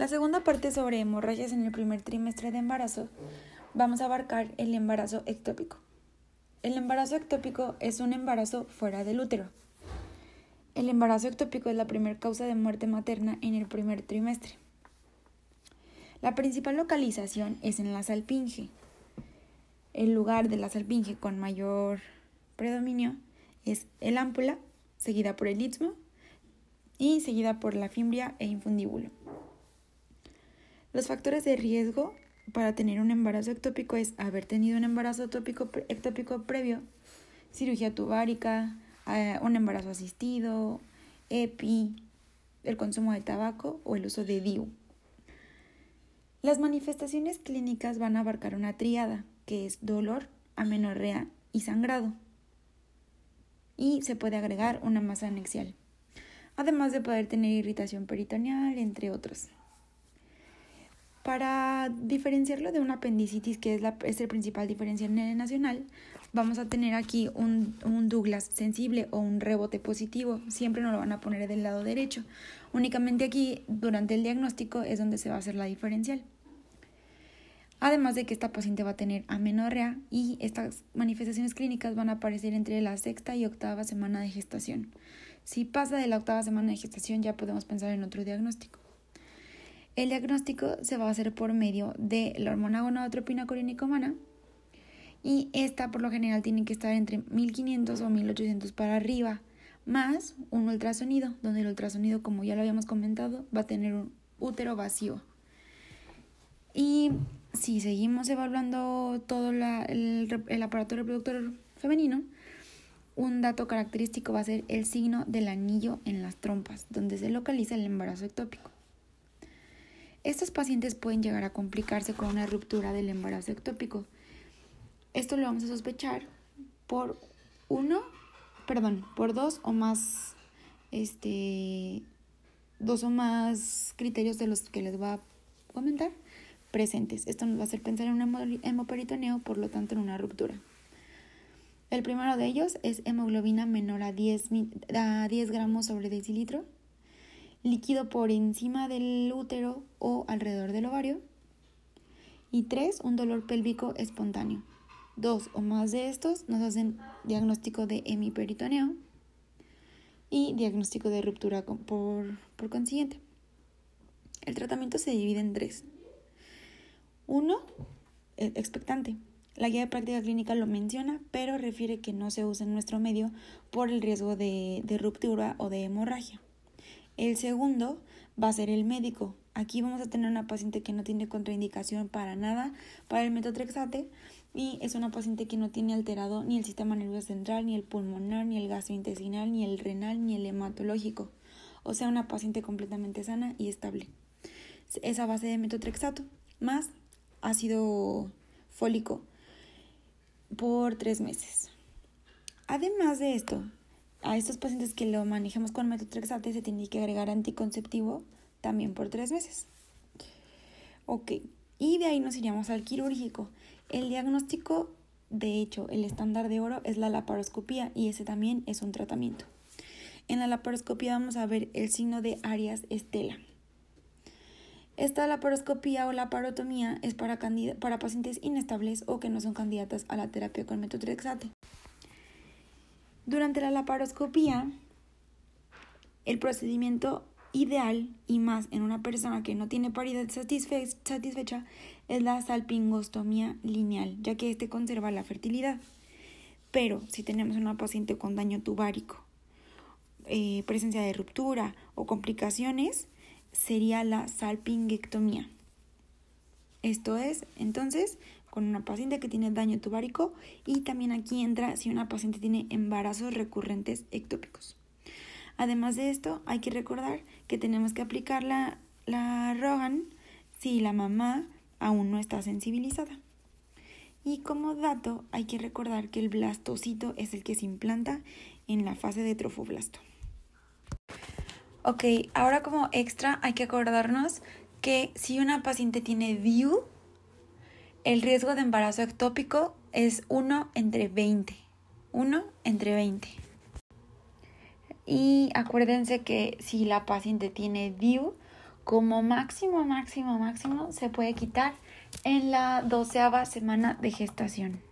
La segunda parte sobre hemorragias en el primer trimestre de embarazo, vamos a abarcar el embarazo ectópico. El embarazo ectópico es un embarazo fuera del útero. El embarazo ectópico es la primera causa de muerte materna en el primer trimestre. La principal localización es en la salpinge. El lugar de la salpinge con mayor predominio es el ámpula, seguida por el istmo y seguida por la fimbria e infundíbulo. Los factores de riesgo para tener un embarazo ectópico es haber tenido un embarazo ectópico, previo, cirugía tubárica, eh, un embarazo asistido, EPI, el consumo de tabaco o el uso de DIU. Las manifestaciones clínicas van a abarcar una triada, que es dolor, amenorrea y sangrado. Y se puede agregar una masa anexial, además de poder tener irritación peritoneal, entre otros. Para diferenciarlo de una apendicitis, que es, la, es el principal diferencial nacional, vamos a tener aquí un, un, Douglas sensible o un rebote positivo. Siempre nos lo van a poner del lado derecho. Únicamente aquí, durante el diagnóstico, es donde se va a hacer la diferencial. Además de que esta paciente va a tener amenorrea y estas manifestaciones clínicas van a aparecer entre la sexta y octava semana de gestación. Si pasa de la octava semana de gestación, ya podemos pensar en otro diagnóstico. El diagnóstico se va a hacer por medio de la hormona gonadotropina humana y esta por lo general tiene que estar entre 1500 o 1800 para arriba, más un ultrasonido, donde el ultrasonido, como ya lo habíamos comentado, va a tener un útero vacío. Y si seguimos evaluando todo el, el aparato reproductor femenino, un dato característico va a ser el signo del anillo en las trompas, donde se localiza el embarazo ectópico. Estos pacientes pueden llegar a complicarse con una ruptura del embarazo ectópico. Esto lo vamos a sospechar por uno, perdón, por dos o más, este, dos o más criterios de los que les voy a comentar presentes. Esto nos va a hacer pensar en un hemoperitoneo, por lo tanto en una ruptura. El primero de ellos es hemoglobina menor a 10, a 10 gramos sobre decilitro líquido por encima del útero o alrededor del ovario. Y tres, un dolor pélvico espontáneo. Dos o más de estos nos hacen diagnóstico de hemiperitoneo y diagnóstico de ruptura por, por consiguiente. El tratamiento se divide en tres. Uno, e, expectante. La guía de práctica clínica lo menciona, pero refiere que no se usa en nuestro medio por el riesgo de, de ruptura o de hemorragia. El segundo va a ser el médico. Aquí vamos a tener una paciente que no tiene contraindicación para nada para el metotrexate y es una paciente que no tiene alterado ni el sistema nervioso central, ni el pulmonar, ni el gastrointestinal, ni el renal, ni el hematológico. O sea, una paciente completamente sana y estable. Esa base de metotrexato más ácido fólico por tres meses. Además de esto, a estos pacientes que lo manejemos con metotrexate se tiene que agregar anticonceptivo también por tres meses. Ok, y de ahí nos iríamos al quirúrgico. El diagnóstico, de hecho, el estándar de oro es la laparoscopía y ese también es un tratamiento. En la laparoscopía vamos a ver el signo de Arias Estela. Esta laparoscopía o laparotomía es para, para pacientes inestables o que no son candidatas a la terapia con metotrexate. Durante la laparoscopía, el procedimiento ideal y más en una persona que no tiene paridad satisfecha es la salpingostomía lineal, ya que este conserva la fertilidad. Pero si tenemos una paciente con daño tubárico, eh, presencia de ruptura o complicaciones, sería la salpingectomía. Esto es, entonces, con una paciente que tiene daño tubárico y también aquí entra si una paciente tiene embarazos recurrentes ectópicos. Además de esto, hay que recordar que tenemos que aplicar la, la Rogan si la mamá aún no está sensibilizada. Y como dato, hay que recordar que el blastocito es el que se implanta en la fase de trofoblasto. Ok, ahora como extra hay que acordarnos que si una paciente tiene DIU, el riesgo de embarazo ectópico es 1 entre 20. 1 entre 20. Y acuérdense que si la paciente tiene DIU, como máximo, máximo, máximo se puede quitar en la doceava semana de gestación.